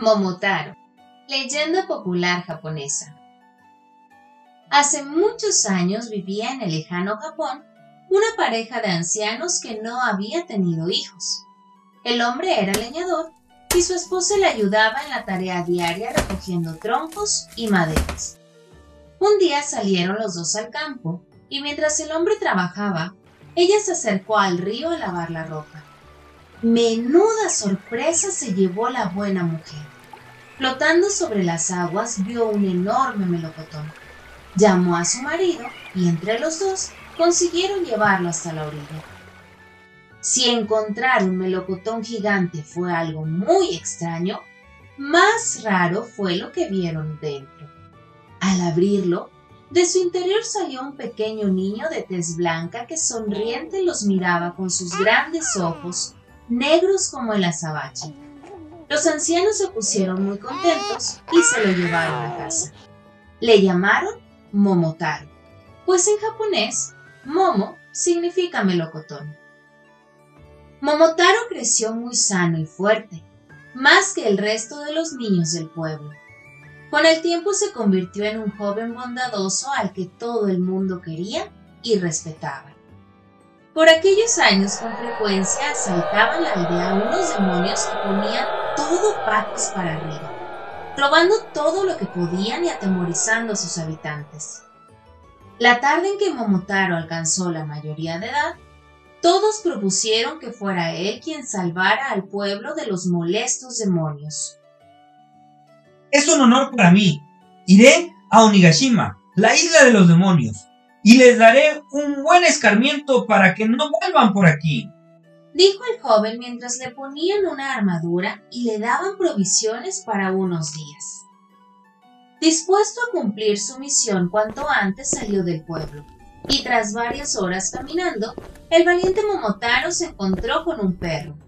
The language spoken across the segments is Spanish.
Momotaro, leyenda popular japonesa. Hace muchos años vivía en el lejano Japón una pareja de ancianos que no había tenido hijos. El hombre era leñador y su esposa le ayudaba en la tarea diaria recogiendo troncos y maderas. Un día salieron los dos al campo y mientras el hombre trabajaba, ella se acercó al río a lavar la ropa. Menuda sorpresa se llevó la buena mujer. Flotando sobre las aguas vio un enorme melocotón. Llamó a su marido y entre los dos consiguieron llevarlo hasta la orilla. Si encontrar un melocotón gigante fue algo muy extraño, más raro fue lo que vieron dentro. Al abrirlo, de su interior salió un pequeño niño de tez blanca que sonriente los miraba con sus grandes ojos negros como el azabache. Los ancianos se pusieron muy contentos y se lo llevaron a casa. Le llamaron Momotaro, pues en japonés Momo significa melocotón. Momotaro creció muy sano y fuerte, más que el resto de los niños del pueblo. Con el tiempo se convirtió en un joven bondadoso al que todo el mundo quería y respetaba. Por aquellos años con frecuencia asaltaban la aldea unos demonios que ponían todo patos para arriba, robando todo lo que podían y atemorizando a sus habitantes. La tarde en que Momotaro alcanzó la mayoría de edad, todos propusieron que fuera él quien salvara al pueblo de los molestos demonios. Es un honor para mí. Iré a Onigashima, la isla de los demonios y les daré un buen escarmiento para que no vuelvan por aquí. Dijo el joven mientras le ponían una armadura y le daban provisiones para unos días. Dispuesto a cumplir su misión cuanto antes salió del pueblo, y tras varias horas caminando, el valiente Momotaro se encontró con un perro.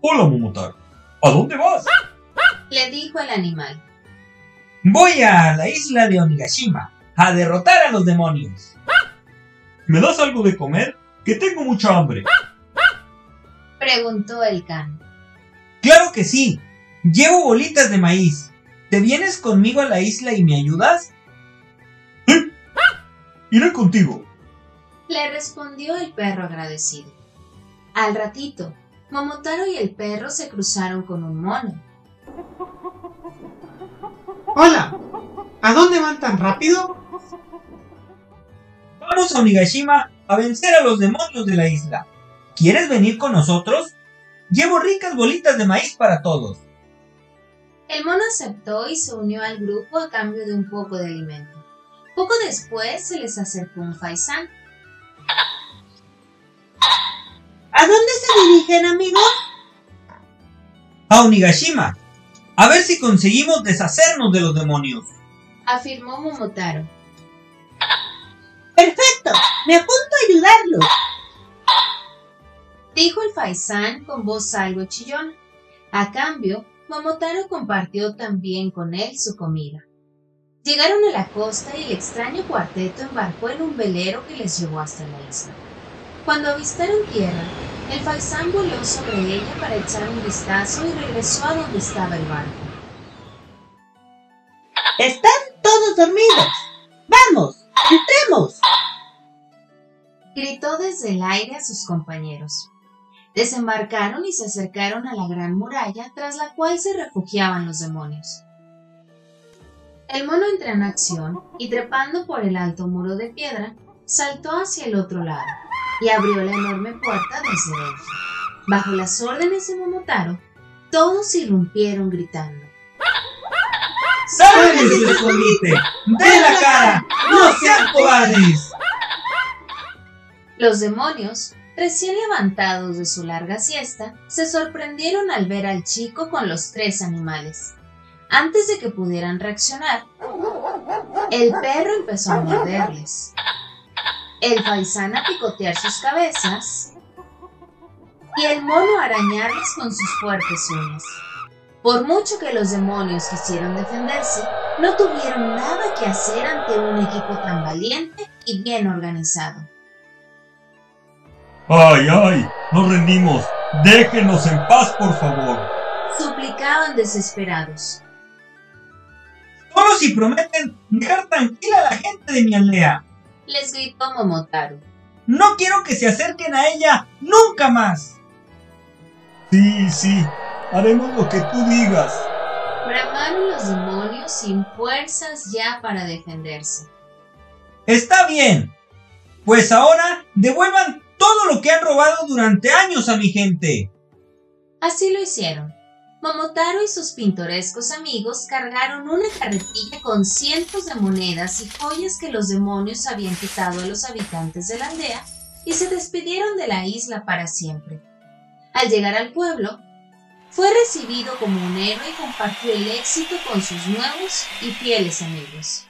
Hola Momotaro, ¿a dónde vas? Le dijo el animal. Voy a la isla de Onigashima a derrotar a los demonios. ¿Me das algo de comer? Que tengo mucha hambre. Preguntó el can. Claro que sí. Llevo bolitas de maíz. ¿Te vienes conmigo a la isla y me ayudas? ¿Sí? Iré contigo. Le respondió el perro agradecido. Al ratito, Momotaro y el perro se cruzaron con un mono. Hola, ¿a dónde van tan rápido? Vamos a Onigashima a vencer a los demonios de la isla. ¿Quieres venir con nosotros? Llevo ricas bolitas de maíz para todos. El mono aceptó y se unió al grupo a cambio de un poco de alimento. Poco después se les acercó un faisán. ¿A dónde se dirigen, amigos? A Onigashima. A ver si conseguimos deshacernos de los demonios. Afirmó Momotaro. Me apunto a ayudarlo. Dijo el faisán con voz algo chillona. A cambio, Momotaro compartió también con él su comida. Llegaron a la costa y el extraño cuarteto embarcó en un velero que les llevó hasta la isla. Cuando avistaron tierra, el faisán voló sobre ella para echar un vistazo y regresó a donde estaba el barco. Están todos dormidos. Vamos, entremos. Gritó desde el aire a sus compañeros. Desembarcaron y se acercaron a la gran muralla tras la cual se refugiaban los demonios. El mono entró en acción y trepando por el alto muro de piedra, saltó hacia el otro lado y abrió la enorme puerta desde dentro. Bajo las órdenes de Momotaro, todos irrumpieron gritando. ¡Salen de escondite! ¡Den la cara! ¡No sean cobardes! Los demonios, recién levantados de su larga siesta, se sorprendieron al ver al chico con los tres animales. Antes de que pudieran reaccionar, el perro empezó a morderles. El faisán a picotear sus cabezas y el mono a arañarles con sus fuertes uñas. Por mucho que los demonios quisieron defenderse, no tuvieron nada que hacer ante un equipo tan valiente y bien organizado. ¡Ay, ay! ¡Nos rendimos! ¡Déjenos en paz, por favor! suplicaban desesperados. Solo si prometen dejar tranquila a la gente de mi aldea. Les gritó Momotaro. No quiero que se acerquen a ella nunca más. Sí, sí, haremos lo que tú digas. Bramaron los demonios sin fuerzas ya para defenderse. Está bien. Pues ahora devuelvan todo lo que han robado durante años a mi gente. Así lo hicieron. Momotaro y sus pintorescos amigos cargaron una carretilla con cientos de monedas y joyas que los demonios habían quitado a los habitantes de la aldea y se despidieron de la isla para siempre. Al llegar al pueblo, fue recibido como un héroe y compartió el éxito con sus nuevos y fieles amigos.